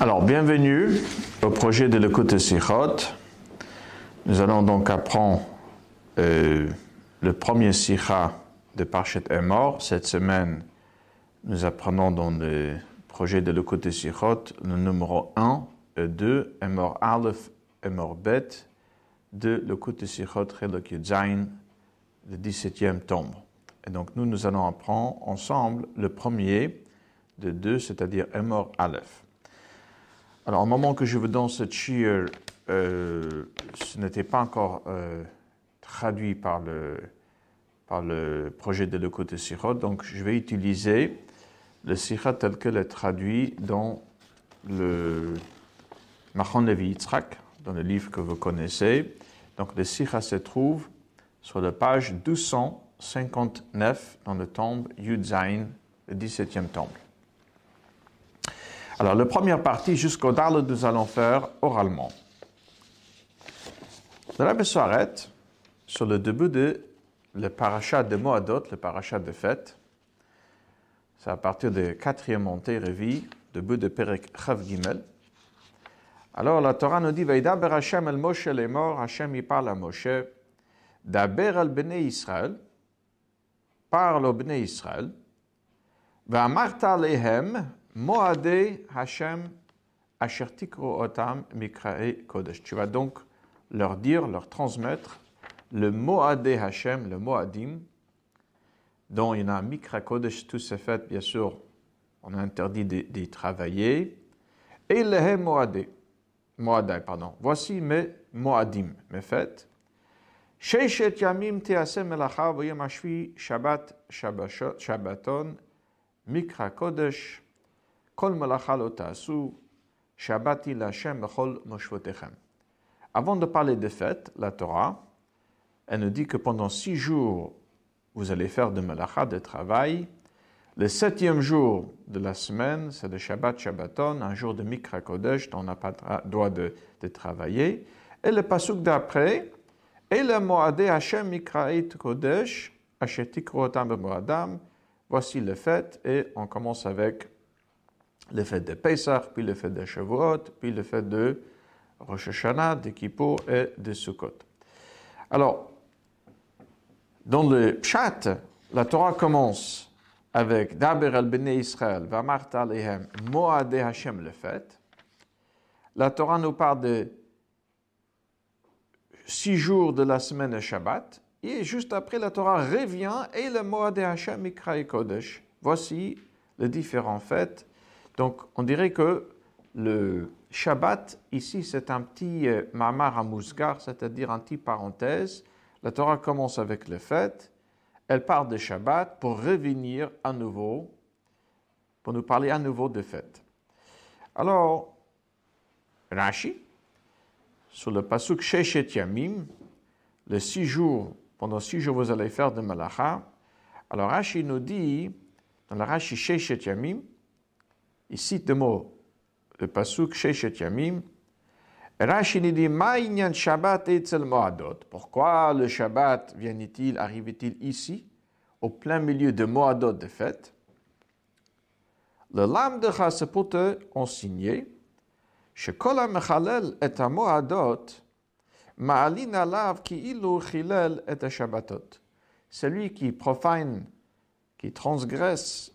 Alors, bienvenue au projet de l'écoute Sichot. Nous allons donc apprendre euh, le premier Sikha de Parchet Emor. Cette semaine, nous apprenons dans le projet de l'écoute Sichot le numéro 1 et 2, Emor Aleph, Emor Bet, de l'écoute Sichot Yudzain, le 17e tombe. Et donc, nous, nous allons apprendre ensemble le premier de deux, c'est-à-dire Emor Aleph. Alors, au moment que je vous donne ce cheer, euh, ce n'était pas encore euh, traduit par le, par le projet de l'écoute de Sirot, donc je vais utiliser le Sirot tel que est traduit dans le Machon Levi Yitzhak, dans le livre que vous connaissez. Donc, le Sirot se trouve sur la page 1259 dans le tombe Yud Zain, le 17e tombe. Alors, la première partie, jusqu'au Darle, nous allons faire oralement. Le Rabbi s'arrête sur le début de le parachat de Moadot, le parachat de fête. C'est à partir de quatrième montée, Révi, début de Perek Chav Gimel. Alors, la Torah nous dit, Veidaber Hashem el Moshe les morts, Hashem y parle à Moshe, Daber al Bnei Israël, parle au Bnei Israël, Vamarta lehem, Moade Hashem Asher Tikro Otam Mikrae Kodesh. Tu vas donc leur dire, leur transmettre le Moade Hashem, le Moadim, dont il y en a Mikra Kodesh, tous ces fêtes, bien sûr, on a interdit d'y travailler, et le Moade, Moadai, pardon. Voici mes Moadim, mes fêtes. Sheishet Yamim Tease Melacha Shabbat Shabbaton Mikra Kodesh avant de parler des fêtes, la Torah, elle nous dit que pendant six jours, vous allez faire de malacha, de travail. Le septième jour de la semaine, c'est le Shabbat Shabbaton, un jour de Mikra Kodesh, dont on n'a pas droit de, travailler. Et le pasuk d'après, et le Moade Hashem Mikraet Kodesh, Ashetikrotam Moadam, voici le fait, et on commence avec le fait de Pesach, puis le fait de Shavuot, puis le fait de Rosh Hashanah, de Kippur et de Sukkot. Alors, dans le Pshat, la Torah commence avec Daber al Bnei Israël, Vamart alehem, Moade Hashem le fait. La Torah nous parle de six jours de la semaine de Shabbat, et juste après, la Torah revient et le Moade Hashem Mikra Kodesh. Voici les différents fêtes donc, on dirait que le Shabbat, ici, c'est un petit euh, mamar à mousgar, c'est-à-dire un petit parenthèse. La Torah commence avec le fête, elle part de Shabbat pour revenir à nouveau, pour nous parler à nouveau de fête. Alors, Rashi, sur le pasuk Sheshet Yamim, les six jours, pendant six jours vous allez faire de Malacha. Alors Rashi nous dit, dans le Rashi Sheshet Yamim, il cite le mot, le pasuk Sheshet Yamim. Rashi nous dit Ma'inyan Shabbat etzel Moadot. Pourquoi le Shabbat vient-il, arrive-t-il ici, au plein milieu de Moadot de fête Le lame de c'est pour te enseigner שכל המחלל את המועדות, מעלין עליו כאילו חילל את השבתות. Celui qui profane, qui transgresse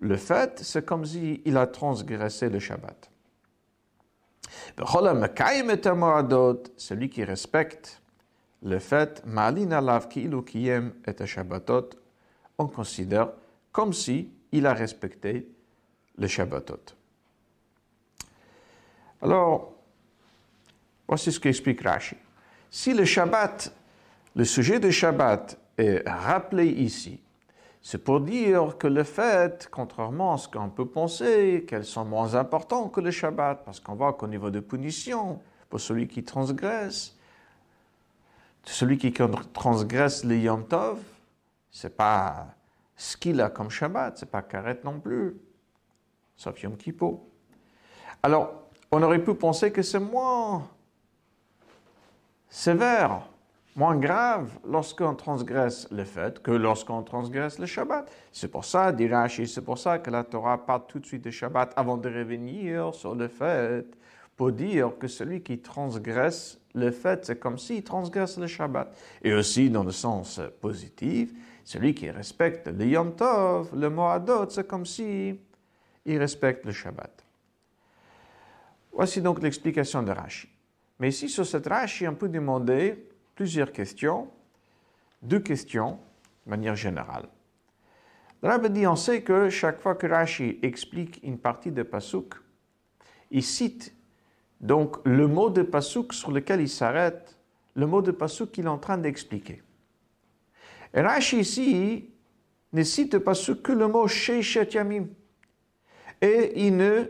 le fait, c'est comme s'il a transgressé le Shabbat. Celui qui respecte le fait, on considère comme si il a respecté le Shabbatot. Alors, voici ce qu'explique Rashi. Si le Shabbat, le sujet du Shabbat est rappelé ici, c'est pour dire que le fait, contrairement à ce qu'on peut penser, qu'elles sont moins importantes que le Shabbat, parce qu'on voit qu'au niveau de punition, pour celui qui transgresse, celui qui transgresse le Yom Tov, c'est pas ce qu'il a comme Shabbat, c'est pas Karet non plus, sauf Yom Kippur. Alors, on aurait pu penser que c'est moins sévère, moins grave lorsqu'on transgresse le fait que lorsqu'on transgresse le Shabbat. C'est pour ça, dit Rashi, c'est pour ça que la Torah parle tout de suite de Shabbat avant de revenir sur le fait, pour dire que celui qui transgresse le fait, c'est comme s'il transgresse le Shabbat. Et aussi, dans le sens positif, celui qui respecte le Yom Tov, le Moadot, c'est comme si il respecte le Shabbat. Voici donc l'explication de Rashi. Mais ici, sur cette Rashi, on peut demander plusieurs questions, deux questions de manière générale. Le Rabbi dit, on sait que chaque fois que Rashi explique une partie de Pasuk, il cite donc le mot de Pasuk sur lequel il s'arrête, le mot de Pasuk qu'il est en train d'expliquer. Et Rashi ici ne cite Pasuk que le mot Sheishet Yamim. Et il ne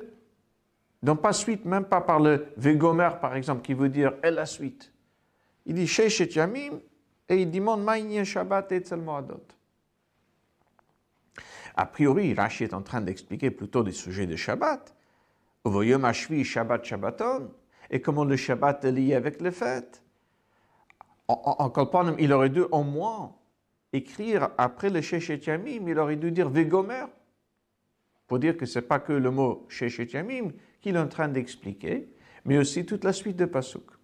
donne pas suite, même pas par le Vegomer par exemple, qui veut dire et la suite. Il dit Sheishet Yamim et il demande Maïnien Shabbat et Moadot. A priori, Rashi est en train d'expliquer plutôt des sujets de Shabbat. Voyons Ashvi Shabbat Shabbaton et comment le Shabbat est lié avec le fête. En, en, il aurait dû au moins écrire après le Shechet Yamim, il aurait dû dire Vegomer pour dire que ce n'est pas que le mot Shechet Yamim qu'il est en train d'expliquer, mais aussi toute la suite de Pasuk.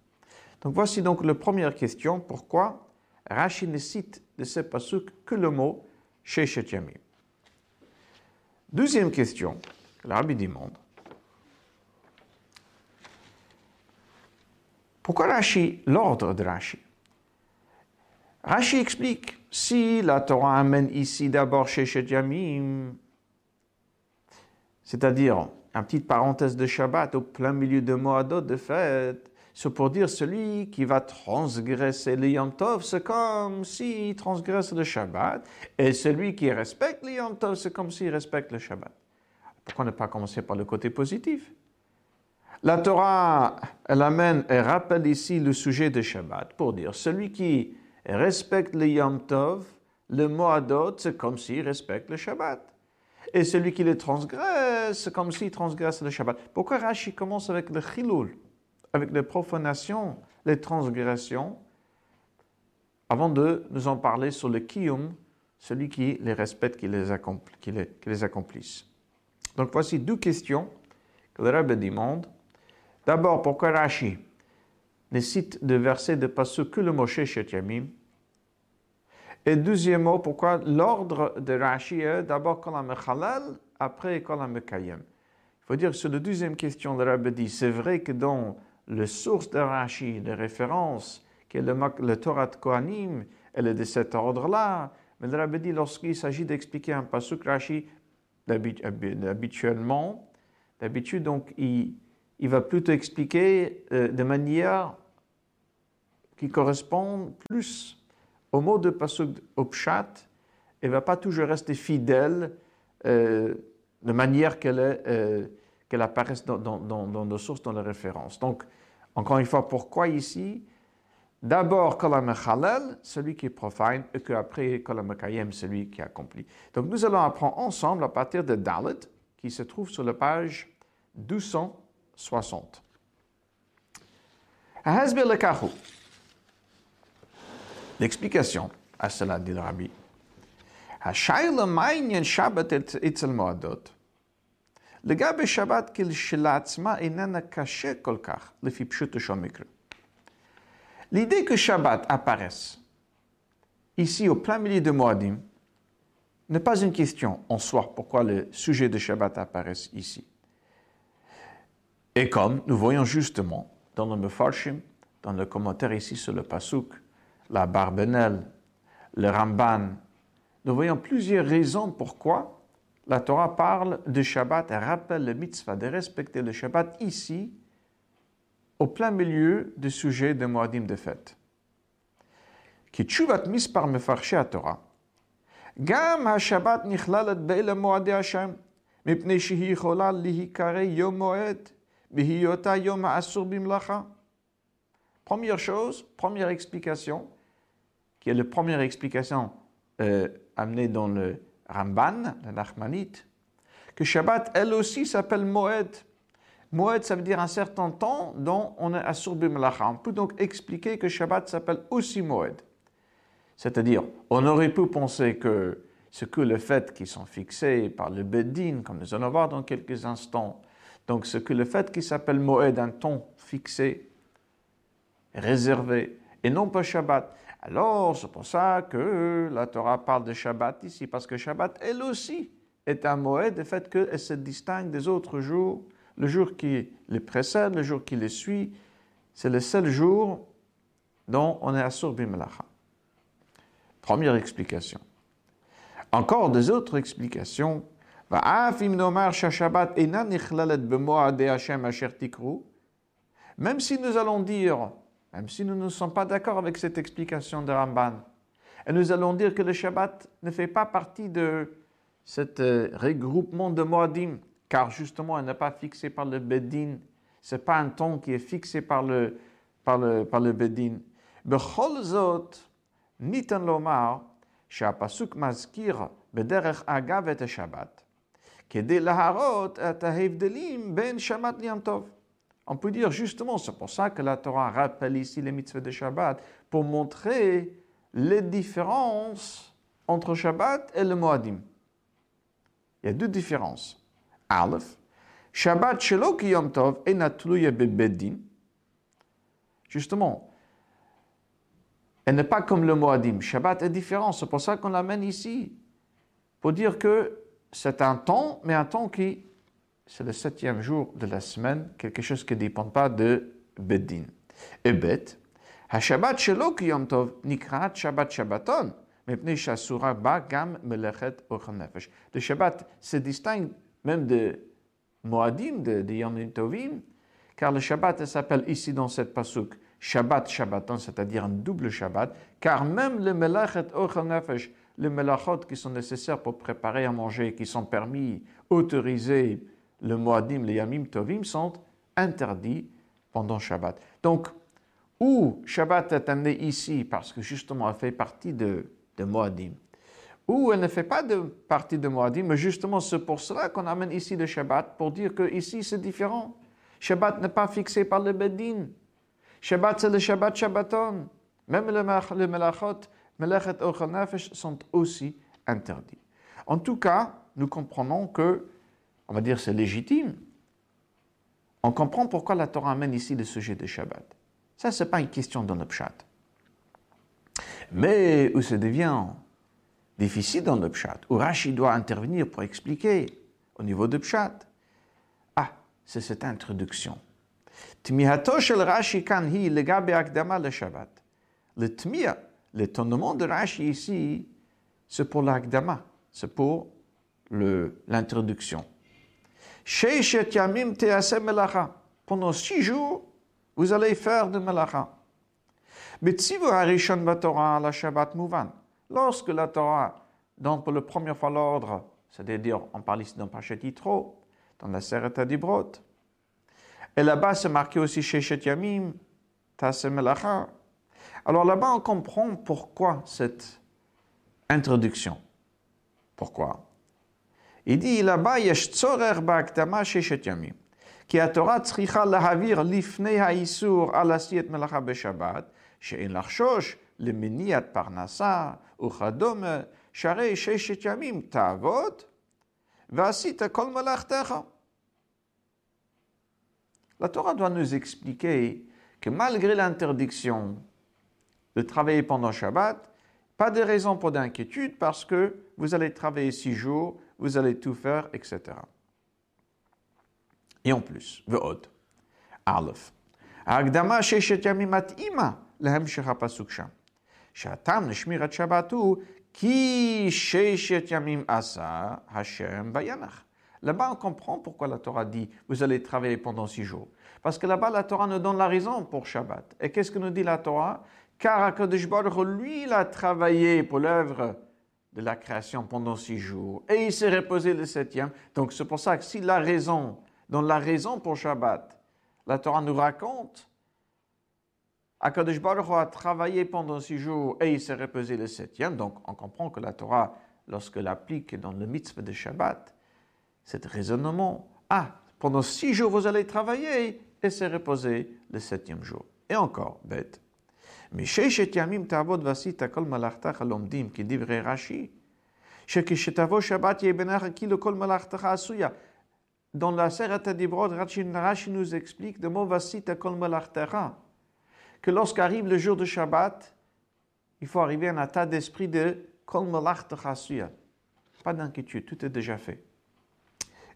Donc voici donc la première question, pourquoi Rashi ne cite de ce pasuk que le mot Sheshet Yamim. Deuxième question que l'Arabie demande. Pourquoi Rashi, l'ordre de Rashi? Rashi explique, si la Torah amène ici d'abord Sheshet Yamim, c'est-à-dire, une petite parenthèse de Shabbat au plein milieu de Moadot de fête, c'est pour dire celui qui va transgresser le Yom Tov, c'est comme s'il transgresse le Shabbat. Et celui qui respecte le Yom Tov, c'est comme s'il respecte le Shabbat. Pourquoi ne pas commencer par le côté positif? La Torah, elle amène et rappelle ici le sujet de Shabbat pour dire celui qui respecte le Yom Tov, le Moadot, c'est comme s'il respecte le Shabbat. Et celui qui le transgresse, c'est comme s'il transgresse le Shabbat. Pourquoi Rashi commence avec le Chilul? Avec les profanations, les transgressions, avant de nous en parler sur le kiyum, celui qui les respecte, qui les, qui les, accomplisse. Donc voici deux questions que le Rabbi demande. D'abord, pourquoi Rashi ne cite de versets de Pasuk que le Moshe Yamim? Et deuxièmement, pourquoi l'ordre de Rashi est d'abord Kolam Chalal, après Kolam Kayem. Il faut dire que sur la deuxième question, le Rabbi dit, c'est vrai que dans le source de Rashi, de référence, qui est le, Torah de Kohanim, elle est de cet ordre-là. Mais le Rabbi dit, lorsqu'il s'agit d'expliquer un pasuk Rashi, habituellement, d'habitude, donc, il, va plutôt expliquer euh, de manière qui correspond plus au mot de pasuk au pshat, et va pas toujours rester fidèle euh, de manière qu'elle euh, qu'elle apparaisse dans, dans, dans, nos sources, dans les références. Donc, encore une fois, pourquoi ici? D'abord, Kolam celui qui profane, et qu'après Kolam Kayem, celui qui accomplit. Donc, nous allons apprendre ensemble à partir de Dalit, qui se trouve sur la page 260. L'explication à cela, dit le rabbi. Shabbat moadot. לגבי שבת כשלעצמה איננה קשה כל כך, לפי פשוטו של מקרה. L'idée que Shabbat apparaisse ici au plein milieu de Moadim n'est pas une question en soi pourquoi le sujet de Shabbat apparaisse ici. Et comme nous voyons justement dans le Mefarshim, dans le commentaire ici sur le Pasuk, la Barbenel, le Ramban, nous voyons plusieurs raisons pourquoi la Torah parle de Shabbat et rappelle le mitzvah de respecter le Shabbat ici, au plein milieu du sujet de Moadim de fête. כי תשובת מספר מפרשי התורה, גם השבת נכללת באלה מועדי השם, מפני שהיא יכולה להיקרא יום מועד, בהיותה יום האסור במלאכה. Première chose, première explication, qui est la première explication euh, amenée dans le Ramban, la Nachmanite, que Shabbat, elle aussi, s'appelle Moed. Moed, ça veut dire un certain temps dont on est assur bimalacha. On peut donc expliquer que Shabbat s'appelle aussi Moed. C'est-à-dire, on aurait pu penser que ce que le fait qu'ils sont fixés par le Bedin, comme nous allons voir dans quelques instants, donc ce que le fait qui s'appelle Moed, un temps fixé, réservé, et non pas Shabbat. Alors, c'est pour ça que la Torah parle de Shabbat ici, parce que Shabbat, elle aussi, est un Moed, le fait qu'elle se distingue des autres jours. Le jour qui les précède, le jour qui les suit, c'est le seul jour dont on est assur bimelacha. Première explication. Encore des autres explications. Même si nous allons dire, même si nous ne sommes pas d'accord avec cette explication de Ramban, et nous allons dire que le Shabbat ne fait pas partie de cet euh, regroupement de Moadim, car justement, elle n'est pas fixée par le Bedin, ce n'est pas un ton qui est fixé par le, par le, par le Bedin. בכל זאת, ניתן לומר שהפסוק מזכיר בדרך אגב את השבת, כדי להראות את ההבדלים בין שבת ליום טוב. On peut dire justement, c'est pour ça que la Torah rappelle ici les mitzvahs de Shabbat, pour montrer les différences entre Shabbat et le Moadim. Il y a deux différences. Aleph, Shabbat shelo yom tov enatluye bedin. Justement, elle n'est pas comme le Moadim. Shabbat est différent. C'est pour ça qu'on l'amène ici. Pour dire que c'est un temps, mais un temps qui, c'est le septième jour de la semaine, quelque chose qui ne dépend pas de Bedin. Et bête, Shabbat shelo yom tov nikrat Shabbat Shabbaton. Le Shabbat se distingue même de Moadim, de, de Yom Tovim, car le Shabbat s'appelle ici dans cette pasuk Shabbat Shabbaton, c'est-à-dire un double Shabbat, car même le Melachet Ochel Nefesh, les Melachot qui sont nécessaires pour préparer à manger, qui sont permis, autorisés, le Moadim, les Yamim Tovim, sont interdits pendant Shabbat. Donc, où Shabbat est amené ici, parce que justement elle fait partie de de Moadim. Ou elle ne fait pas partie de Moadim, mais justement c'est pour cela qu'on amène ici le Shabbat, pour dire que ici c'est différent. Shabbat n'est pas fixé par le Bedin. Shabbat c'est le Shabbat Shabbaton. Même les Melachot, Melachet Nefesh sont aussi interdits. En tout cas, nous comprenons que, on va dire c'est légitime. On comprend pourquoi la Torah amène ici le sujet de Shabbat. Ça, ce n'est pas une question dans le pshat. Mais où ça devient difficile dans le pshat, où Rashi doit intervenir pour expliquer au niveau de pshat? Ah, c'est cette introduction. Tmihato shel Rashi kan hi legabe akdama le Shabbat. Le tmia, l'étonnement de Rashi ici, c'est pour l'akdama, c'est pour l'introduction. Sheishet yamim tease melacha. Pendant six jours, vous allez faire de melacha. Lorsque la Torah donne pour la première fois l'ordre, c'est-à-dire on parle ici dans Pachet Yitro, dans la Sereta d'Ibrot, et là-bas c'est marqué aussi chez Yamim, Melacha. Alors là-bas on comprend pourquoi cette introduction. Pourquoi? Il dit là-bas, Yesh tzorer ba'aktama sheshet yamim. כי התורה צריכה להעביר לפני האיסור על עשיית מלאכה בשבת, שאין לחשוש למניעת פרנסה וכדומה, שהרי ששת ימים תעבוד ועשית כל מלאכתך. La Torah doit nous expliquer que malgré l'interdiction de travailler pendant Shabbat, pas de raison pour d'inquiétude parce que vous allez travailler six jours, vous allez tout faire, etc. Et en plus, ועוד, א', ההקדמה ששת ימים מתאימה להמשך הפסוק שם. שהטעם לשמירת שבת הוא כי ששת ימים עשה השם וינח. Là-bas, on comprend pourquoi la Torah dit vous allez travailler pendant six jours. Parce que là-bas, la Torah nous donne la raison pour Shabbat. Et qu'est-ce que nous dit la Torah Car Akadosh Baruch lui, il a travaillé pour l'œuvre de la création pendant six jours. Et il s'est reposé le septième. Donc c'est pour ça que si la raison, dans la raison pour Shabbat, la Torah nous raconte Akadosh Baruch a travaillé pendant six jours et il s'est reposé le septième. Donc, on comprend que la Torah, lorsqu'elle applique dans le mitzvah de Shabbat, cet raisonnement, ah, Pendant six jours, vous allez travailler et se reposer le septième jour. Et encore, bête. Mais chez Yamim Tavod Vasita Kol Malachtach Alomdim, qui dit vrai Rashi, שכשתבוא שבת יהיה בינך כאילו כל מלאכתך עשויה. Dans la Serata d'Ibrod, Rashi nous explique de mot Vasita Kol Malachtach, que lorsqu'arrive le jour de Shabbat, il faut arriver à un état d'esprit de Kol Malachtach Asuya. Pas d'inquiétude, tout est déjà fait.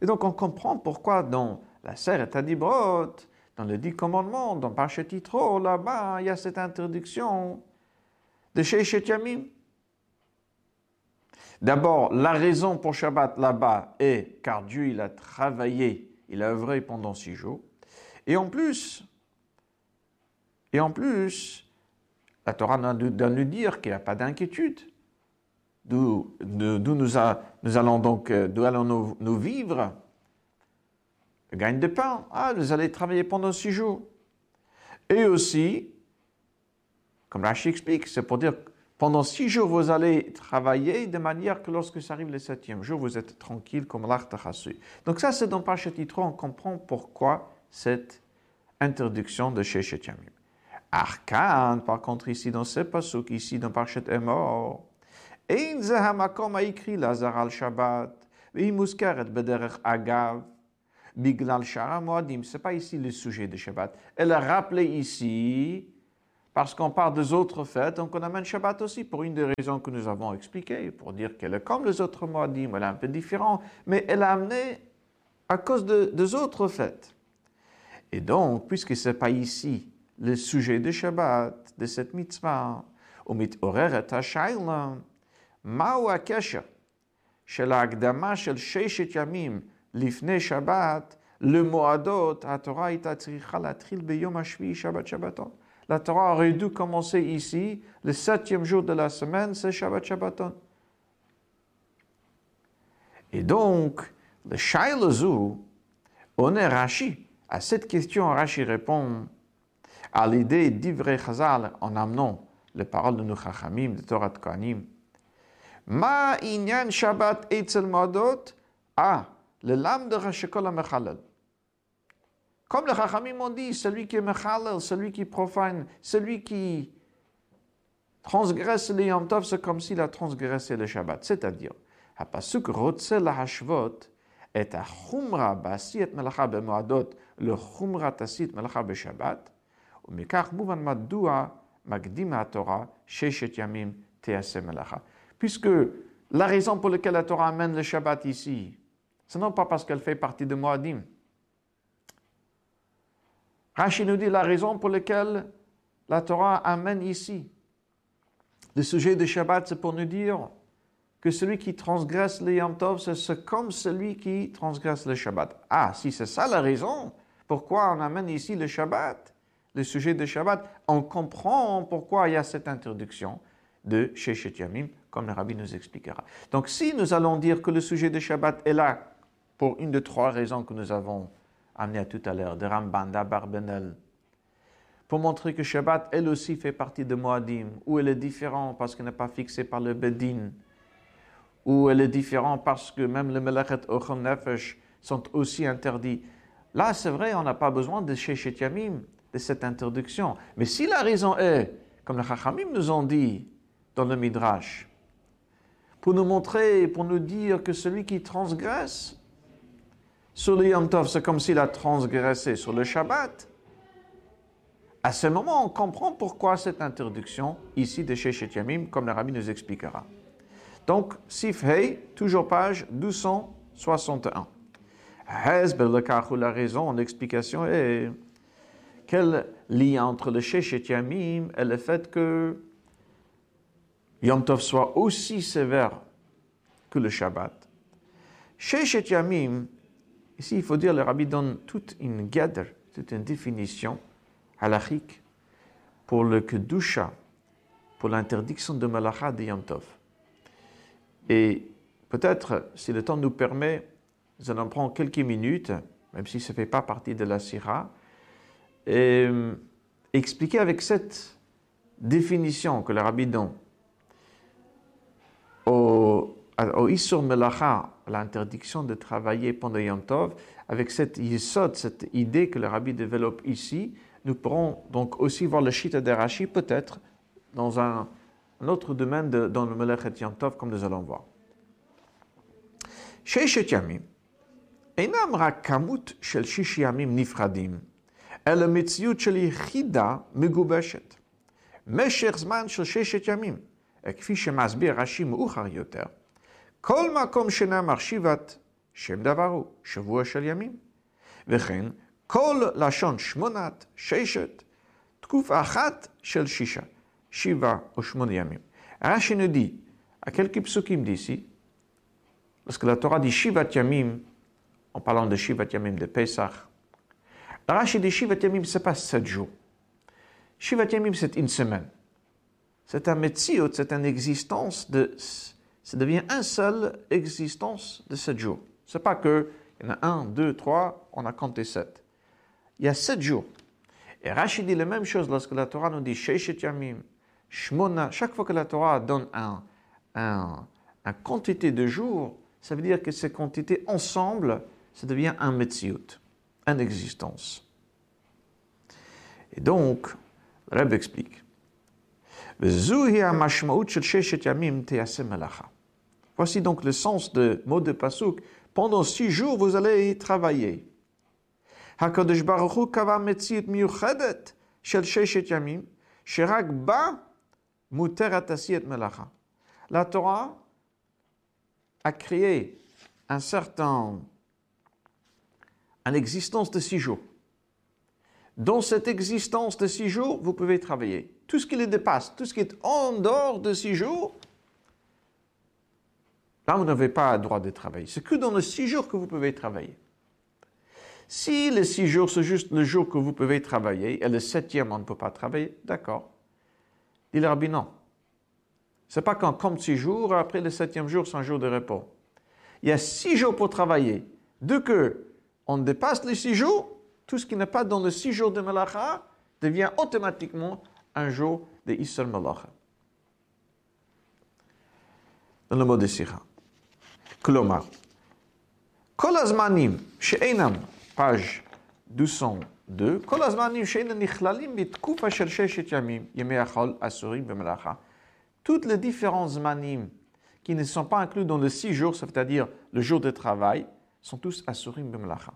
Et donc on comprend pourquoi dans la Serata d'Ibrod, dans le dix commandements, dans Parchet Titro, là-bas, il y a cette interdiction de Sheishet Yamim. D'abord, la raison pour Shabbat là-bas est car Dieu il a travaillé, il a œuvré pendant six jours. Et en plus, et en plus, la Torah doit nous dire qu'il n'y a pas d'inquiétude. D'où nous, allons donc euh, d'où allons nous vivre? Gagne de pain. Ah, vous allez travailler pendant six jours. Et aussi, comme Rashi explique, c'est pour dire pendant six jours, vous allez travailler de manière que lorsque ça arrive le septième jour, vous êtes tranquille comme l'artachassu. Donc ça, c'est dans Parashat on comprend pourquoi cette interdiction de chez Yamim. Arkan, par contre, ici dans ce pasuk, ici dans Parashat Emor, Ein zehamakom a écrit Lazar al-Shabbat, muskaret bederech agav, Biglal Shara Moadim. Ce n'est pas ici le sujet de Shabbat. Elle a rappelé ici, parce qu'on parle des autres fêtes, donc on amène Shabbat aussi pour une des raisons que nous avons expliquées, pour dire qu'elle est comme les autres Moadim, elle est un peu différente, mais elle a amené à cause de, des autres fêtes. Et donc, puisque ce n'est pas ici le sujet de Shabbat, de cette mitzvah, ומתעוררת השאלה, מהו הקשר של ההקדמה של ששת ימים Lifne Shabbat, le Moadot, la Torah est latril beyom hashvi Shabbat Shabbaton. La Torah aurait dû commencer ici, le septième jour de la semaine, c'est Shabbat Shabbaton. Et donc, le Shailazou, on est Rashi. À cette question, Rashi répond à l'idée d'Ivrei Chazal en amenant les paroles de nos Chachamim, de Torah de Ma inyan Shabbat etzel Moadot? Ah, le lame de Rachekol Mechalel. Comme les Chachamim ont dit, celui qui est Mechalel, celui qui profane, celui qui transgresse le Yom Tov, c'est comme s'il a transgressé le Shabbat. C'est-à-dire, Hapasuk Rotse la Hashvot et Achumra Basit Melacha Bemoadot, le Chumra Tasit Melacha Shabbat, ou Mekach Mouvan Maddua Magdima Torah, Sheshet Yamim Tease Melacha. Puisque la raison pour laquelle la Torah amène le Shabbat ici, ce n'est pas parce qu'elle fait partie de Moadim. Rachid nous dit la raison pour laquelle la Torah amène ici le sujet de Shabbat, c'est pour nous dire que celui qui transgresse le Yom Tov, c'est comme celui qui transgresse le Shabbat. Ah, si c'est ça la raison, pourquoi on amène ici le Shabbat, le sujet de Shabbat, on comprend pourquoi il y a cette introduction de Shechet Yamim, comme le rabbi nous expliquera. Donc si nous allons dire que le sujet de Shabbat est là pour une de trois raisons que nous avons amenées tout à l'heure, de Ramban, d'Abarbenel, pour montrer que Shabbat, elle aussi, fait partie de Moadim, ou elle est différente parce qu'elle n'est pas fixée par le Bedin, ou elle est différente parce que même le Melachet Ochon Nefesh sont aussi interdits. Là, c'est vrai, on n'a pas besoin de Shechet Yamim, de cette introduction. Mais si la raison est, comme les Chachamim nous ont dit dans le Midrash, pour nous montrer, pour nous dire que celui qui transgresse sur le Yom Tov, c'est comme s'il a transgressé sur le Shabbat. À ce moment, on comprend pourquoi cette interdiction ici de chez Yamim, comme le rabbi nous expliquera. Donc, Sif Hei, toujours page 1261. La raison, l'explication est quel lien entre le Shechet Yamim et le fait que Yom Tov soit aussi sévère que le Shabbat? Shechet Yamim, Ici, il faut dire, le rabbi donne toute une gather, toute une définition halachique pour le kedusha, pour l'interdiction de malacha de Yom Tov. Et peut-être, si le temps nous permet, nous allons prendre quelques minutes, même si ça ne fait pas partie de la sira, et euh, expliquer avec cette définition que le rabbi donne au, au Isur Melacha, l'interdiction de travailler pendant Yom Tov, avec cette yisod, cette idée que le rabbi développe ici, nous pourrons donc aussi voir le shita d'Arashi peut-être dans un, autre domaine de, dans le Melechet Yom Tov, comme nous allons voir. ששת ימים אינם רק כמות של שיש ימים נפרדים, אלא מציאות של יחידה מגובשת. משך זמן של ששת ימים, כפי שמסביר רש"י מאוחר יותר, כל מקום שנאמר שיבת, שם דבר הוא, שבוע של ימים. וכן, כל לשון שמונת, ששת, תקופה אחת של שישה, שבעה או שמונה ימים. רש"י נדי, à quelques psukim d'ici, Lorsque la Torah dit Shivat Yamim, en parlant de Shivat Yamim de Pesach, la Rashi dit Shivat Yamim, ce n'est pas sept jours. Shivat Yamim, c'est une semaine. C'est un Metziot, c'est une existence de. ça devient une seule existence de sept jours. Ce n'est pas que il y en a un, deux, trois, on a compté sept. Il y a sept jours. Et Rashi dit la même chose lorsque la Torah nous dit Sheishet Yamim, Shmona. Chaque fois que la Torah donne un, un, un quantité de jours, ça veut dire que ces quantités ensemble, ça devient un metziut, une existence. Et donc, le Rebbe explique. Voici donc le sens de mot de Pasuk. Pendant six jours, vous allez travailler. HaKadosh Baruch Hu kava metziut shel sheshet yamim, ba muteret asiyet melacha. La Torah a créé un certain, une existence de six jours. Dans cette existence de six jours, vous pouvez travailler. Tout ce qui le dépasse, tout ce qui est en dehors de six jours, vous n'avez pas le droit de travailler. C'est que dans les six jours que vous pouvez travailler. Si les six jours, c'est juste le jour que vous pouvez travailler, et le septième, on ne peut pas travailler, d'accord. Dit le rabbi, non. C'est pas qu'on compte six jours, après le septième jour, c'est un jour de repos. Il y a six jours pour travailler. Dès que on dépasse les six jours, tout ce qui n'est pas dans les six jours de Malacha devient automatiquement un jour de Isser Malacha. Dans le mot de Sira. Klomar. כל הזמנים שאינם, page 202, כל הזמנים שאינם נכללים בתקופה של ששת ימים, ימי החול אסורים במלאכה toutes les différents manim qui ne sont pas inclus dans les six jours, c'est-à-dire le jour de travail, sont tous asurim b'melacha.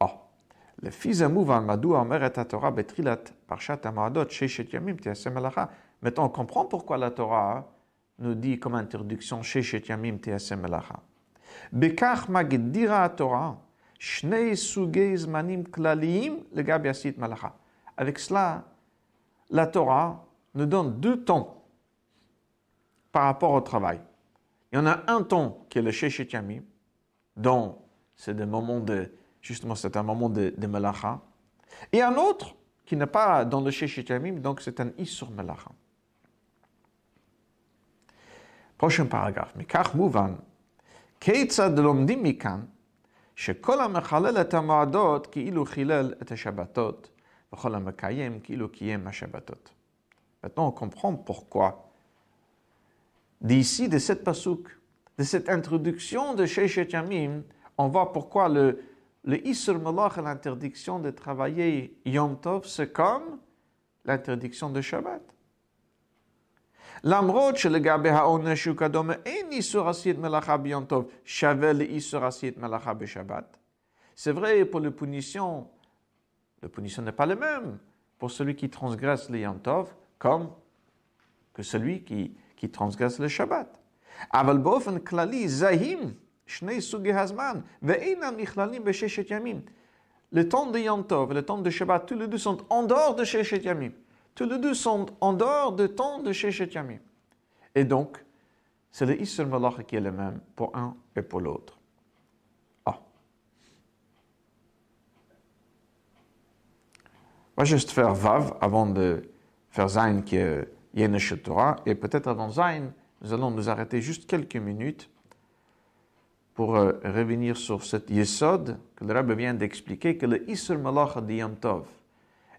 Oh, le fils Amouvan Madou Omer et Torah betrilat parshat Amadot sheshet yamim tiasem melacha. Maintenant, on comprend pourquoi la Torah nous dit comme introduction sheshet yamim tiasem melacha. Bekach magdira Torah shnei sugei zmanim klaliyim legab yasit melacha. Avec cela, la Torah nous donne deux temps par rapport au travail. Il y en a un temps qui est le Sheshet Yamim, dont c'est un moment de, justement, c'est un moment de, de Melacha. Et un autre qui n'est pas dans le Sheshet Yamim, donc c'est un Isur Melacha. Prochain paragraphe. מכך מובן, כיצד לומדים מכאן שכל המחלל את המועדות כאילו חילל את השבתות, וכל המקיים כאילו קיים השבתות. Maintenant, on comprend pourquoi. D'ici, de cette pasouk, de cette introduction de Sheshet Yamim, on voit pourquoi le, le Isur Malach, l'interdiction de travailler Yom Tov, c'est comme l'interdiction de Shabbat. למרות שלגבי העונש הוא כדומה אין איסור עשית מלאכה ביום טוב שווה לאיסור עשית מלאכה בשבת. C'est vrai pour la punition, la punition n'est pas la même pour celui qui transgresse le Yom Tov comme que celui qui, qui transgresse le Shabbat. אבל באופן כללי זהים שני סוגי הזמן, ואינם נכללים בששת ימים. Le temps de Yom Tov et le temps de Shabbat, tous les deux sont en dehors de Sheshet Yamim. tous les deux sont en dehors du temps de Sheshet Yamim. Et donc, c'est le Isser Malach qui est le même pour un et pour l'autre. Ah. On va juste faire Vav avant de faire Zain qui est Yenesh Torah. Et peut-être avant Zain, nous allons nous arrêter juste quelques minutes pour euh, revenir sur cette Yesod que le Rabbi vient d'expliquer, que le Isser Malach de Yom Tov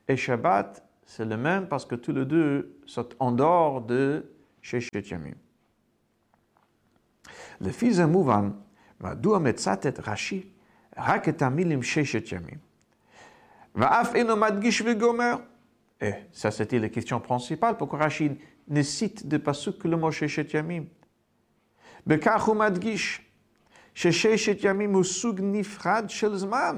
et Shabbat, c'est le même parce que tous les deux sont en dehors de Sheshet Yamim. לפי זה מובן, מדוע מצטט רש"י רק את המילים ששת ימים, ואף אינו מדגיש וגומר. Et ça, c'était la question principale. Pourquoi Rachid ne cite de pasuk que le mot Sheshet Yamim בכך הוא מדגיש שששת ימים הוא סוג נפרד של זמן.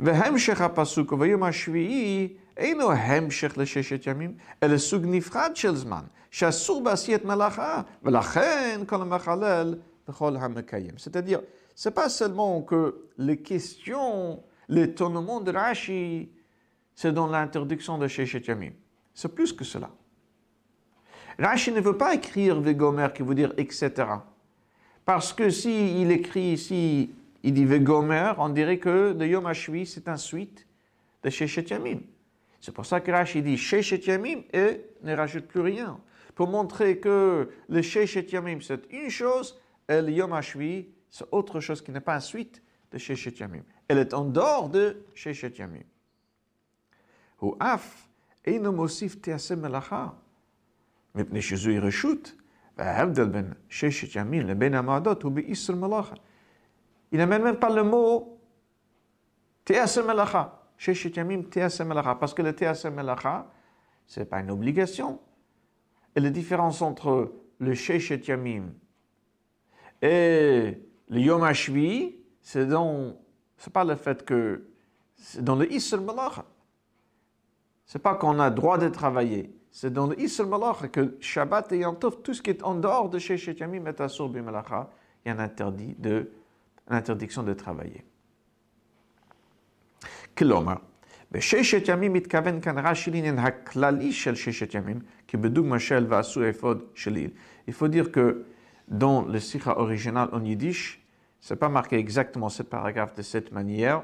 והמשך הפסוק וביום השביעי אינו המשך לששת ימים, אלא סוג נפרד של זמן, שאסור בעשיית מלאכה, ולכן כל המחלל וכל המקיים. C'est-à-dire, c'est pas seulement que les questions, l'étonnement de Rashi, c'est dans l'introduction de Sheshet Yamim. C'est plus que cela. Rashi ne veut pas écrire Vegomer qui veut dire etc. Parce que s'il il écrit ici, il dit Vegomer, on dirait que le Yom HaShvi, c'est un suite de Sheshet Yamim. C'est pour ça que Rashi dit Sheshet Yamim et ne rajoute plus rien. Pour montrer que le Sheshet Yamim, c'est une chose, et le Yom HaShvi, c'est autre chose qui n'est pas un suite de Sheshet Yamim. Elle est en dehors de Sheshet Yamim. Ou af, אינו מוסיף תעשה מלאכה, מפני שזוהי רשות, וההבדל בין ששת ימים לבין המועדות הוא באיסור מלאכה. Il n'amène même pas le mot TSM Elacha. TSM Parce que le TSM ce n'est pas une obligation. Et la différence entre le Sheshet Yamim et le Yom HaShvi, c'est dans, pas le fait que, c'est dans le Isr Malach. C'est pas qu'on a droit de travailler. C'est dans le Isr Malach que Shabbat et Yom Tov, tout ce qui est en dehors de Sheshet Yamim est Asur Bimalacha, il y a interdit de une interdiction de travailler. כלומר, בששת ימים מתכוון כאן רש"י לעניין הכללי של ששת ימים, כי בדוגמה של ועשו אפוד שליל. Il faut dire que dans le sikha original en yiddish, c'est pas marqué exactement ce paragraphe de cette manière.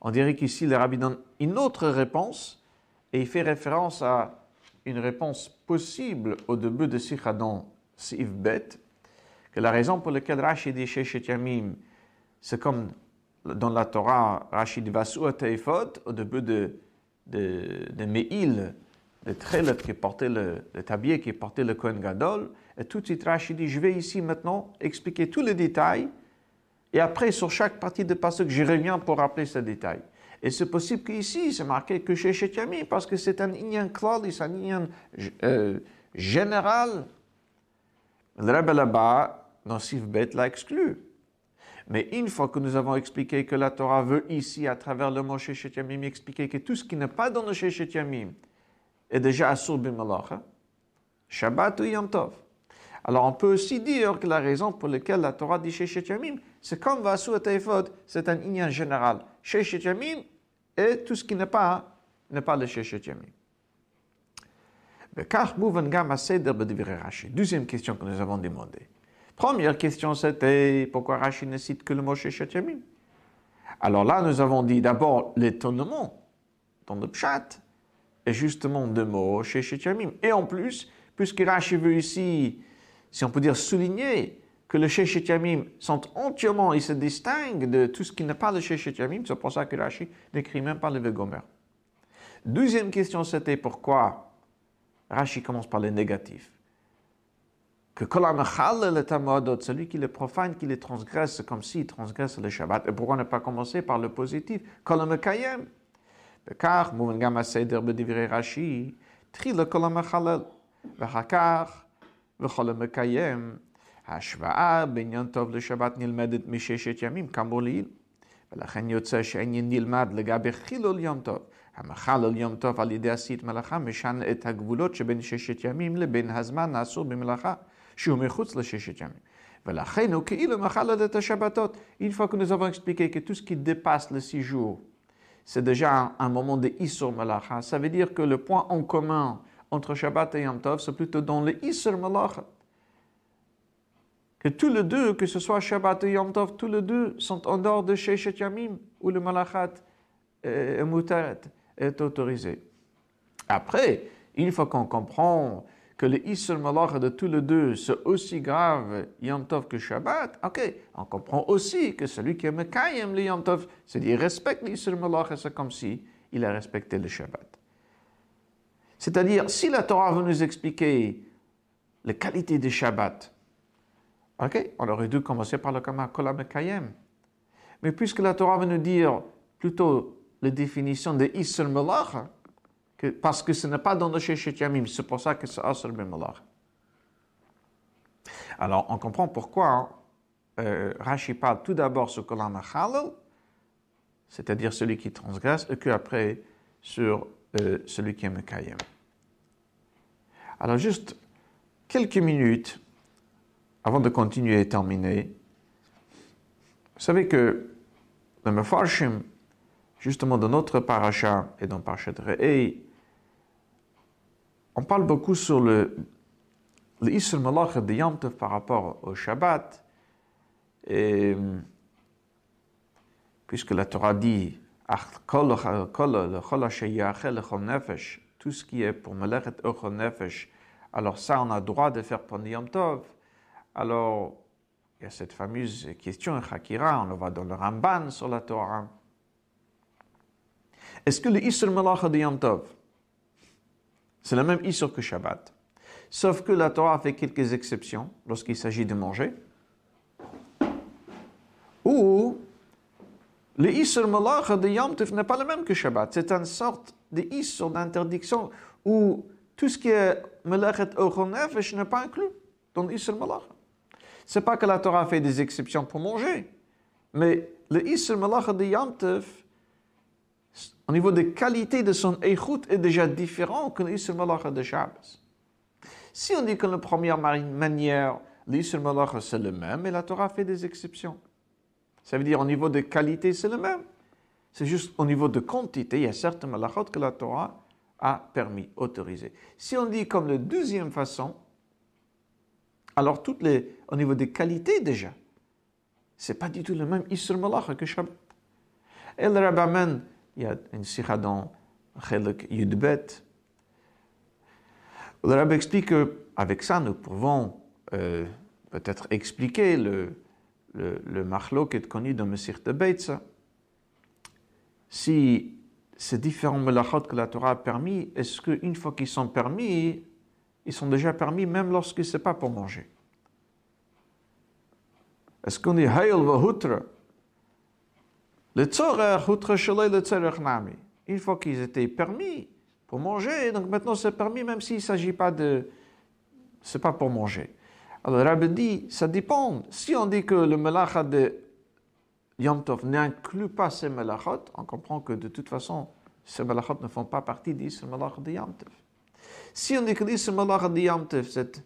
On dirait qu'ici le rabbi donne une autre réponse et il fait référence à une réponse possible au début de sikha dans Sif Bet, que la raison pour laquelle Rashi dit Sheshet Yamim, c'est comme dans la Torah, Rashi dit Vasu Teifot, au début de, de, Me'il, le trélet qui portait le, le tablier qui portait le Kohen Gadol, et tout de suite Rashi dit Je vais ici maintenant expliquer tous les détails, et après, sur chaque partie de passage, je reviens pour rappeler ces détails. Et c'est possible qu'ici, c'est marqué que chez Yamim, parce que c'est un inyan klalis, un inyan euh, général. Le Rebbe là-bas, dans Sif Bet, l'a exclu. Mais une fois que nous avons expliqué que la Torah veut ici, à travers le mot Sheshet Yamim, expliquer que tout ce qui n'est pas dans le Sheshet Yamim est déjà Asur Bimalacha, Shabbat ou Yom. Alors on peut aussi dire que la raison pour laquelle la Torah dit Sheshet Yamim, c'est comme Vasu et Taifod, c'est un inyan général. Sheshet Yamim et tout ce qui n'est pas, n'est pas le Sheshet Yamim. Deuxième question que nous avons demandé. Première question, c'était pourquoi Rashi ne cite que le mot Sheshet Yamim Alors là, nous avons dit d'abord l'étonnement dans le Pshat, et justement deux mots Sheshet Yamim. Et en plus, puisque Rashi veut ici, si on peut dire, souligner que le Sheshet Yamim sont entièrement, ils se distinguent de tout ce qui n'est pas le Sheshet Yamim, c'est pour ça que Rashi n'écrit même pas le Vegomer. Deuxième question, c'était pourquoi Rashi commence par le négatif que celui qui le profane, qui le transgresse, comme s'il transgresse le Shabbat. Et pourquoi ne pas commencer par le positif. Car, מובן גם הסדר בדברי רש"י, תחילה כל המחלל, ואחר כך וכל המקיים. ההשוואה יום טוב לשבת נלמדת מששת ימים, כאמור לעיל. ולכן יוצא שהעניין נלמד לגבי חילול יום טוב. המחלל יום טוב על ידי עשית מלאכה משנה את הגבולות שבין ששת ימים לבין הזמן האסור במלאכה. שהוא מחוץ לששת ימים. ולכן הוא כאילו מחלל את השבתות. Une fois que nous avons expliqué que tout ce qui dépasse les six jours, c'est déjà un moment de Isur Malacha, ça veut dire que le point en commun entre Shabbat et Yom Tov, c'est plutôt dans le Isur Malacha. Que tous les deux, que ce soit Shabbat et Yom Tov, tous les deux sont en dehors de Sheshet Yamim, où le Malachat est, est autorisé. Après, une fois qu'on comprend que le Isr Malach de tous les deux, c'est aussi grave Yom Tov que Shabbat, ok, on comprend aussi que celui qui aime Kayem le Yom Tov, c'est-à-dire respecte l'Isr Malach, c'est comme si il a respecté le Shabbat. C'est-à-dire, si la Torah veut nous expliquer les qualités du Shabbat, Ok, on aurait dû commencer par le Kama Kolam. Mais puisque la Torah veut nous dire plutôt la définition de Isr Parce que ce n'est pas dans le Shechet Yamim, c'est pour ça que c'est Asr Melach. Alors, on comprend pourquoi euh, Rashi parle tout d'abord sur Kolam Halal, c'est-à-dire celui qui transgresse, et qu'après sur euh, celui qui est Mekayem. Alors, juste quelques minutes avant de continuer et terminer, vous savez que le Mefarshim, justement dans notre paracha et dans Parashat Re'ei, on parle beaucoup sur le, le Malach de Yom par rapport au Shabbat. Puisque la Torah dit tout ce qui est pour Melechet Ochel Nefesh, alors ça on a droit de faire pendant Yom Tov. Alors, il y a cette fameuse question, Chakira, on le voit dans le Ramban sur la Torah. Est-ce que le Isr Malacha de Yom Tov, c'est le même Isr que Shabbat, sauf que la Torah fait quelques exceptions lorsqu'il s'agit de manger, ou le Isr Malacha de Yom n'est pas le même que Shabbat, c'est une sorte de d'interdiction où tout ce qui est Melachet Ochon Nefesh n'est pas inclus dans le Isr Malacha. C'est pas que la Torah fait des exceptions pour manger, mais le Isr Malacha de Yom au niveau de qualité de son écoute, est déjà différent que l'Isr Malacha de Shabbos. Si on dit que la première manière, l'Isr Malacha c'est le même, et la Torah fait des exceptions. Ça veut dire au niveau de qualité, c'est le même. C'est juste au niveau de quantité, il y a certains malachot que la Torah a permis, autorisé. Si on dit comme la deuxième façon, alors, toutes les, au niveau des qualités déjà, c'est pas du tout le même Isr Malacha que Shabbat. Et le il y a une sikha dans Yudbet. Le Rabbi explique qu'avec ça, nous pouvons euh, peut-être expliquer le, le, le est connu dans Mesir de Beitza. Si ces différents melachot que la Torah a permis, est-ce qu'une fois qu'ils sont permis, ils sont déjà permis même lorsque ce n'est pas pour manger? Est-ce qu'on dit Hail va Une fois qu'ils étaient permis pour manger, donc maintenant c'est permis même s'il ne s'agit pas de. C'est pas pour manger. Alors Rabbi dit, ça dépend. Si on dit que le melacha de Yom Tov n'inclut pas ces melachot, on comprend que de toute façon, ces melachot ne font pas partie d'Isr melach de Yom Tov. Si on dit que l'Isr Malach de Yom c'est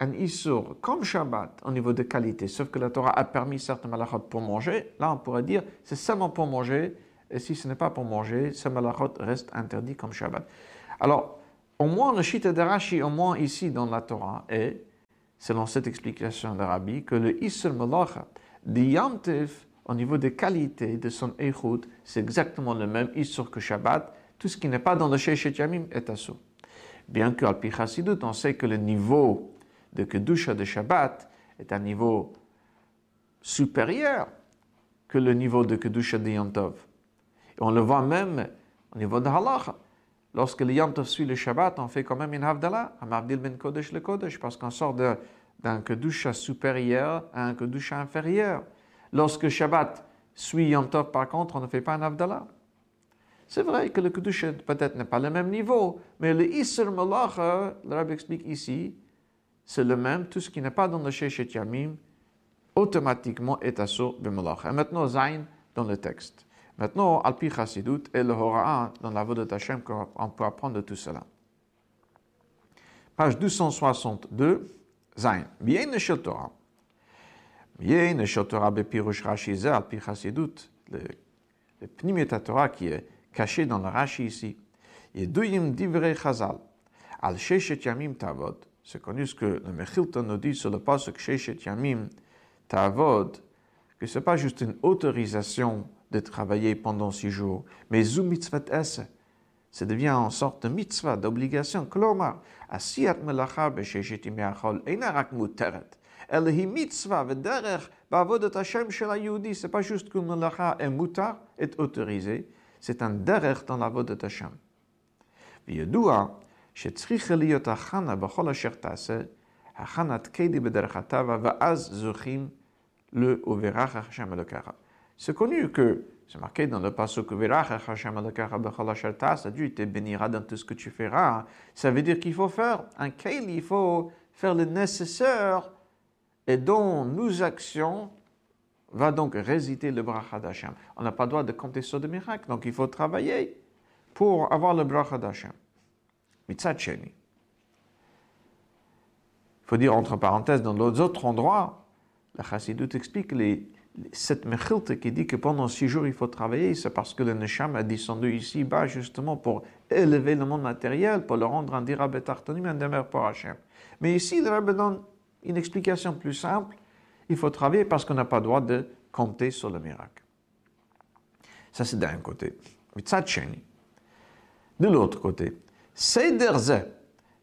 un Isur comme Shabbat au niveau de qualité, sauf que la Torah a permis certains malachot pour manger, là on pourrait dire c'est seulement pour manger, et si ce n'est pas pour manger, ce malachot reste interdit comme Shabbat. Alors, au moins le Shita de Rashi, au moins ici dans la Torah, est, selon cette explication de Rabbi, que le Isur Malach de Yom au niveau de qualité de son Eichut, c'est exactement le même Isur que Shabbat, tout ce qui n'est pas dans le Shechet Yamim est assur. Bien que, al on sait que le niveau de Kedusha de Shabbat est un niveau supérieur que le niveau de Kedusha de Yom. Et on le voit même au niveau de Halacha. Lorsque le Yom suit le Shabbat, on fait quand même une Havdalah, un Mavdil ben Kodesh le Kodesh, parce qu'on sort d'un Kedusha supérieur à un Kedusha inférieur. Lorsque Shabbat suit Yom par contre, on ne fait pas un Havdalah. C'est vrai que le Kedusha peut-être n'est pas le même niveau, mais le Isser Malacha, le Rabbi explique ici, c'est le même, tout ce qui n'est pas dans le Shechet Yamim, automatiquement est assur de Malacha. Et maintenant, Zain dans le texte. Maintenant, Alpi Chassidut et le Hora'a dans la voix de Tachem, on peut apprendre de tout cela. Page 262, Zain. Bien le Torah. Bien le Torah bepirush Rashi Alpi Chassidut, le, le Torah qui est caché dans le Rashi ici. Yeduyim divrei chazal. Al sheshet yamim tavod. C'est connu ce que le Mechilton nous dit sur le pasuk Sheshet Yamim Tavod, que ce n'est pas juste une autorisation de travailler pendant six jours, mais Zum Mitzvat Esse, ça devient en sorte de mitzvah, d'obligation. Klomar, asiyat melacha b'sheshet yachol, eina rak muteret. Elle est mitzvah, v'derech, b'avodat Hashem shel ha-Yehudi. C'est pas juste que melacha est mutar, est autorisé. C'est un derech dans la vodat Hashem. V'yedoua, שצריכה להיות הכנה בכל אשר תעשה, le C'est connu que, c'est marqué dans le passage que Dieu te bénira dans tout ce que tu feras. Ça veut dire qu'il faut faire un keil, il faut faire le nécessaire et dans nos actions va donc résider le bracha d'Hachem. On n'a pas le droit de compter sur des miracles, donc il faut travailler pour avoir le bracha d'Hachem. Mitzat Il faut dire entre parenthèses, dans d'autres endroits, la Chassidut explique les, cette mechilte qui dit que pendant six jours il faut travailler, c'est parce que le Nesham a descendu ici-bas justement pour élever le monde matériel, pour le rendre un dirabetartonim, un demeure pour Hachem. Mais ici, le Rebbe donne une explication plus simple. Il faut travailler parce qu'on n'a pas le droit de compter sur le miracle. Ça, c'est d'un côté. De l'autre côté, סדר זה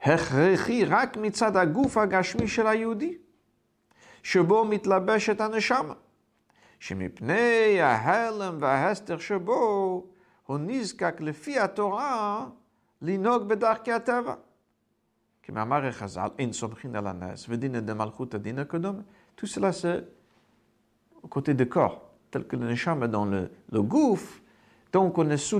הכרחי רק מצד הגוף הגשמי של היהודי, שבו מתלבשת הנשמה, שמפני ההלם וההסתר שבו הוא נזקק לפי התורה לנהוג בדרכי הטבע. כמאמר חז"ל, אין סומכין על הנס ודינא דמלכות הדין הקודם, tout cela c'est au côté du corps, tel que le dans le, le donc on est sous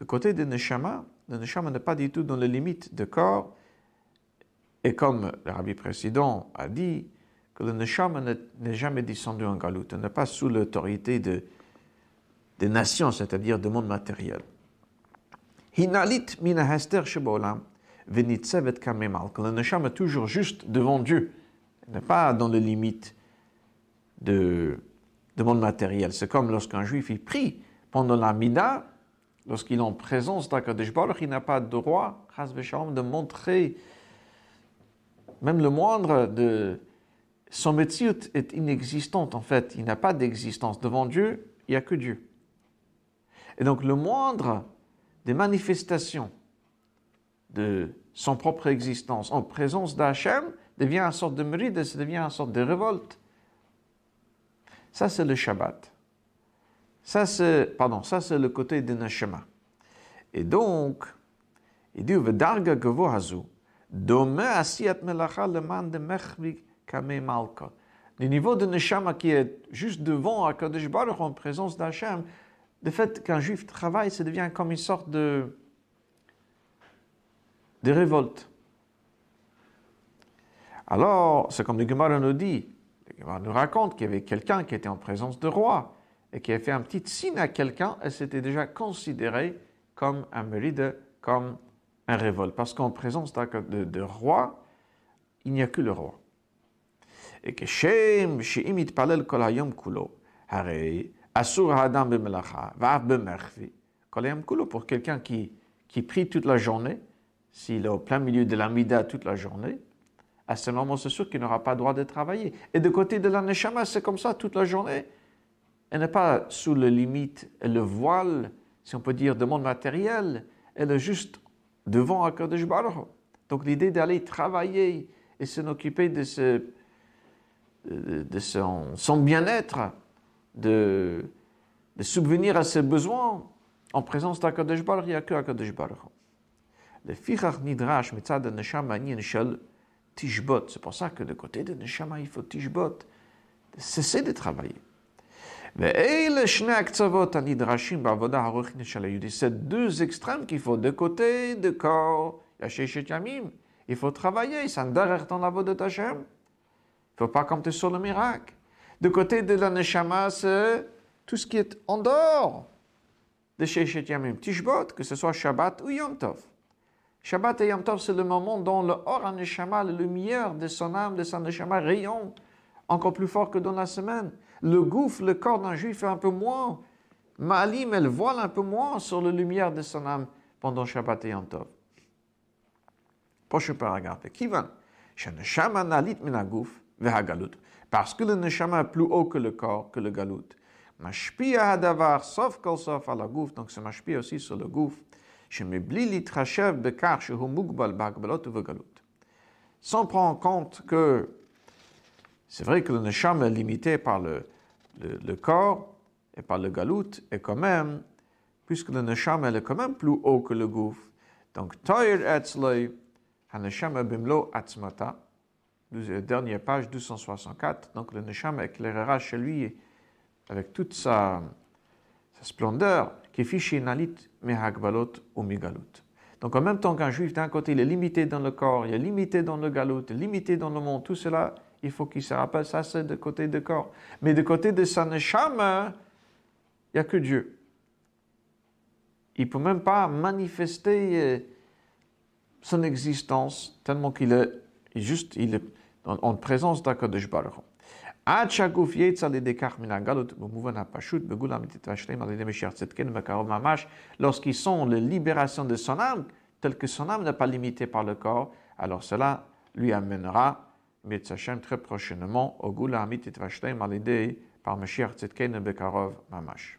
Du côté de Neshama, le Neshama n'est pas du tout dans les limites du corps. Et comme le rabbi précédent a dit, que le Neshama n'est jamais descendu en galout, n'est pas sous l'autorité de, des nations, c'est-à-dire du monde matériel. Hinalit mina hester shebolam, venitzevet kamemal, que le Neshama est toujours juste devant Dieu, n'est pas dans les limites de, du monde matériel. C'est comme lorsqu'un juif y prie pendant la Mida, lorsqu'il est en présence d'Akadosh Baruch, il n'a pas de droit, de montrer même le moindre de son métier est inexistant en fait, il n'a pas d'existence. Devant Dieu, il n'y a que Dieu. Et donc le moindre des manifestations de son propre existence en présence d'Hachem devient une sorte de mérite, ça devient une sorte de révolte. Ça, c'est le Shabbat. Ça, c'est, pardon, ça, c'est le côté de Neshama. Et donc, il dit, V'darga gavo hazu, dome asiyat melacha de mechvi kame malka. Le niveau de Neshama qui est juste devant Akadosh Baruch en présence d'Hachem, le fait qu'un juif travaille, ça devient comme une sorte de, de révolte. Alors, c'est comme le Gemara nous dit, le Gemara nous raconte qu'il y avait quelqu'un qui était en présence de roi et qui a fait un petit signe à quelqu'un, et c'était déjà considéré comme un mérite, comme un révolte. Parce qu'en présence de, roi, il n'y a que le roi. Et que Shem, Sheim Palel Kol Hayom Kulo, Harei, Asur Hadam Bemelacha, Vav Bemerfi, Kol Hayom Kulo, pour quelqu'un qui, qui prie toute la journée, s'il est au plein milieu de la Mida toute la journée, à ce moment, c'est sûr qu'il n'aura pas le droit de travailler. Et de côté de la Neshama, c'est comme ça toute la journée elle n'est pas sous la limite, le voile, si on peut dire, de monde matériel, elle est juste devant Akadosh Baruch. Donc l'idée d'aller travailler et s'en occuper de, son, bien-être, de, subvenir à ses besoins, en présence d'Akadosh Baruch, il n'y a que Akadosh Baruch. Le fichach nidrash mitzad neshama shel tishbot. C'est pour ça que de côté de neshama, il faut tishbot, cesser de travailler. C'est deux extrêmes qu'il faut. De côté, de corps, il faut travailler, ça derrière dans la voie de. Il ne faut pas compter sur le miracle. De côté de la Neshama, c'est tout ce qui est en dehors de Shechet Yamim. Tishbot, que ce soit Shabbat ou Yom Tov. Shabbat et Yom Tov, c'est le moment dont le Or Neshama, la lumière de son âme, de son Neshama, rayonne encore plus fort que dans la semaine. Le gouffre, le corps d'un juif est un peu moins. Malim, elle voile un peu moins sur la lumière de son âme pendant Shabbat et Yom Tov. Prochain paragraphe. Kivan. Sheneshama nalit minaguf vehagalut. Parce que le neshama est plus haut que le corps, que le galut. Mashpia hadavar, sauf kol sauf à la gouf, donc c'est mashpia aussi sur le gouf. Shemebli litrachev bekar shehu mugbal bagbalot vegalut. Sans prendre en compte que c'est vrai que le neshama est limité par le, corps et par le galut, et quand même, puisque le neshama est quand même plus haut que le gouf, donc toyer etzloi, haneshama bimlo atzmata, dernière page 264, donc le neshama éclairera chez lui avec toute sa, sa splendeur, fiche nalit mehagbalot ou migalut. Donc en même temps qu'un juif, d'un côté, il est limité dans le corps, il est limité dans le est limité dans le monde, tout cela, il faut qu'il se rappelle, ça c'est de côté du corps. Mais de côté de son neshama, il n'y a que Dieu. Il ne peut même pas manifester euh, son existence tellement qu'il est juste, il est en, en présence d'Akadosh Baruch Lorsqu'ils sont la libération de son âme, tel que son âme n'est pas limitée par le corps, alors cela lui amènera Mitzvah très prochainement, au Gula Amitit Vashlem al par Mashiach Tzidkenu Bekarov Mamash.